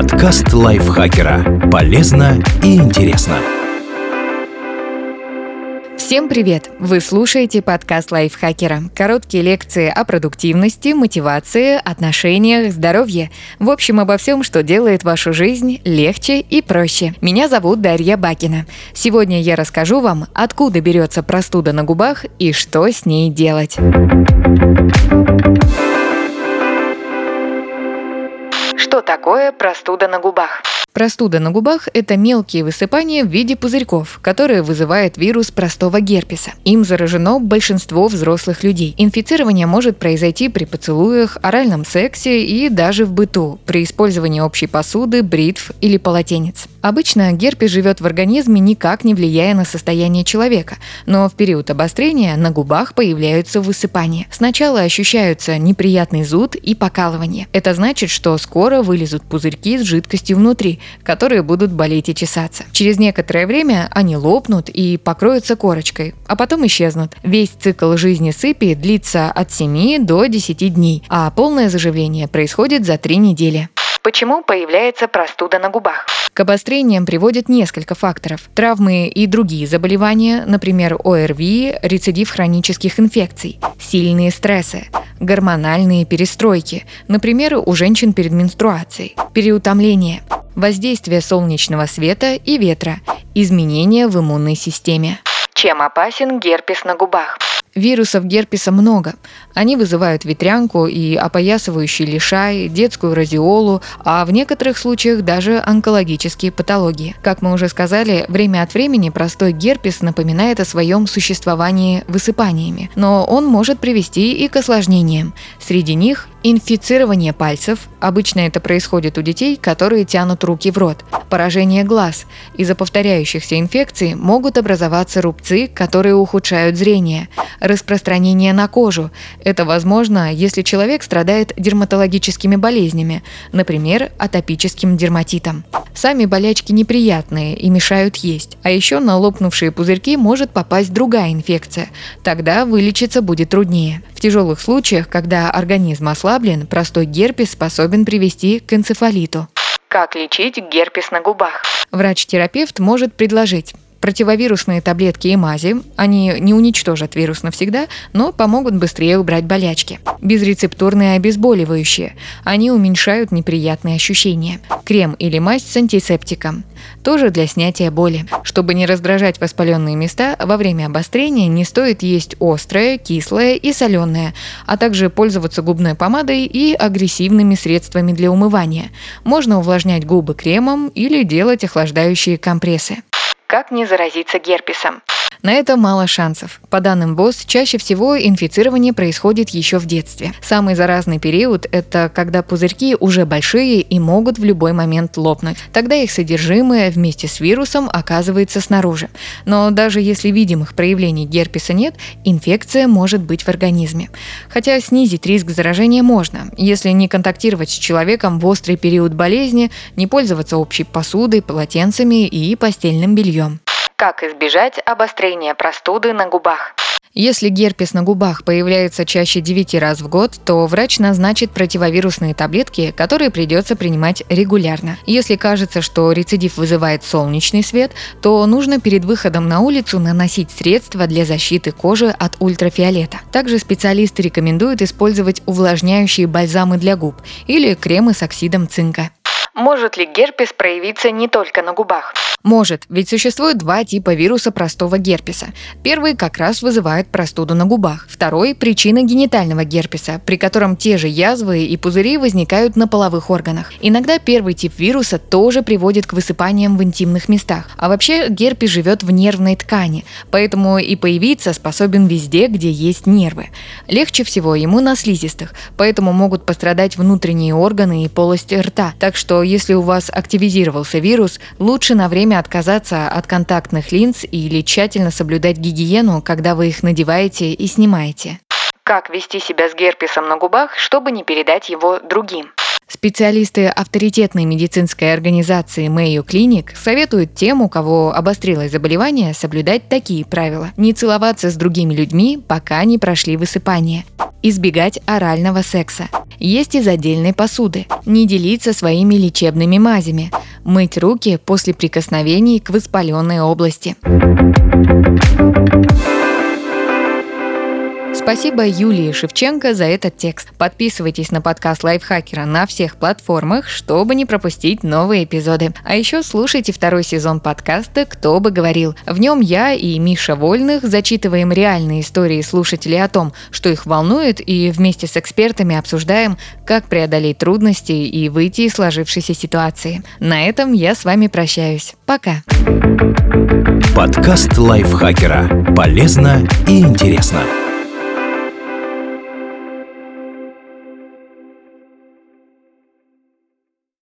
Подкаст лайфхакера. Полезно и интересно. Всем привет! Вы слушаете подкаст лайфхакера. Короткие лекции о продуктивности, мотивации, отношениях, здоровье. В общем, обо всем, что делает вашу жизнь легче и проще. Меня зовут Дарья Бакина. Сегодня я расскажу вам, откуда берется простуда на губах и что с ней делать. Что такое простуда на губах? Простуда на губах – это мелкие высыпания в виде пузырьков, которые вызывает вирус простого герпеса. Им заражено большинство взрослых людей. Инфицирование может произойти при поцелуях, оральном сексе и даже в быту, при использовании общей посуды, бритв или полотенец. Обычно герпес живет в организме, никак не влияя на состояние человека, но в период обострения на губах появляются высыпания. Сначала ощущаются неприятный зуд и покалывание. Это значит, что скоро вылезут пузырьки с жидкостью внутри, которые будут болеть и чесаться. Через некоторое время они лопнут и покроются корочкой, а потом исчезнут. Весь цикл жизни сыпи длится от 7 до 10 дней, а полное заживление происходит за 3 недели. Почему появляется простуда на губах? К обострениям приводят несколько факторов. Травмы и другие заболевания, например, ОРВИ, рецидив хронических инфекций, сильные стрессы, гормональные перестройки, например, у женщин перед менструацией, переутомление, воздействие солнечного света и ветра, изменения в иммунной системе. Чем опасен герпес на губах? Вирусов герпеса много. Они вызывают ветрянку и опоясывающий лишай, детскую радиолу, а в некоторых случаях даже онкологические патологии. Как мы уже сказали, время от времени простой герпес напоминает о своем существовании высыпаниями, но он может привести и к осложнениям. Среди них инфицирование пальцев, обычно это происходит у детей, которые тянут руки в рот, поражение глаз. Из-за повторяющихся инфекций могут образоваться рубцы, которые ухудшают зрение, распространение на кожу. Это возможно, если человек страдает дерматологическими болезнями, например, атопическим дерматитом. Сами болячки неприятные и мешают есть. А еще на лопнувшие пузырьки может попасть другая инфекция. Тогда вылечиться будет труднее. В тяжелых случаях, когда организм ослаблен, простой герпес способен привести к энцефалиту. Как лечить герпес на губах? Врач-терапевт может предложить противовирусные таблетки и мази. Они не уничтожат вирус навсегда, но помогут быстрее убрать болячки. Безрецептурные обезболивающие. Они уменьшают неприятные ощущения. Крем или мазь с антисептиком. Тоже для снятия боли. Чтобы не раздражать воспаленные места, во время обострения не стоит есть острое, кислое и соленое, а также пользоваться губной помадой и агрессивными средствами для умывания. Можно увлажнять губы кремом или делать охлаждающие компрессы. Как не заразиться герпесом? На это мало шансов. По данным ВОЗ, чаще всего инфицирование происходит еще в детстве. Самый заразный период – это когда пузырьки уже большие и могут в любой момент лопнуть. Тогда их содержимое вместе с вирусом оказывается снаружи. Но даже если видимых проявлений герпеса нет, инфекция может быть в организме. Хотя снизить риск заражения можно, если не контактировать с человеком в острый период болезни, не пользоваться общей посудой, полотенцами и постельным бельем. Как избежать обострения простуды на губах? Если герпес на губах появляется чаще 9 раз в год, то врач назначит противовирусные таблетки, которые придется принимать регулярно. Если кажется, что рецидив вызывает солнечный свет, то нужно перед выходом на улицу наносить средства для защиты кожи от ультрафиолета. Также специалисты рекомендуют использовать увлажняющие бальзамы для губ или кремы с оксидом цинка. Может ли герпес проявиться не только на губах? Может, ведь существует два типа вируса простого герпеса. Первый как раз вызывает простуду на губах. Второй – причина генитального герпеса, при котором те же язвы и пузыри возникают на половых органах. Иногда первый тип вируса тоже приводит к высыпаниям в интимных местах. А вообще герпес живет в нервной ткани, поэтому и появиться способен везде, где есть нервы. Легче всего ему на слизистых, поэтому могут пострадать внутренние органы и полость рта. Так что если у вас активизировался вирус, лучше на время отказаться от контактных линз или тщательно соблюдать гигиену, когда вы их надеваете и снимаете. Как вести себя с герпесом на губах, чтобы не передать его другим? Специалисты авторитетной медицинской организации Mayo Clinic советуют тем, у кого обострилось заболевание, соблюдать такие правила. Не целоваться с другими людьми, пока не прошли высыпание. Избегать орального секса. Есть из отдельной посуды. Не делиться своими лечебными мазями. Мыть руки после прикосновений к воспаленной области. Спасибо Юлии Шевченко за этот текст. Подписывайтесь на подкаст Лайфхакера на всех платформах, чтобы не пропустить новые эпизоды. А еще слушайте второй сезон подкаста «Кто бы говорил». В нем я и Миша Вольных зачитываем реальные истории слушателей о том, что их волнует, и вместе с экспертами обсуждаем, как преодолеть трудности и выйти из сложившейся ситуации. На этом я с вами прощаюсь. Пока. Подкаст Лайфхакера. Полезно и интересно.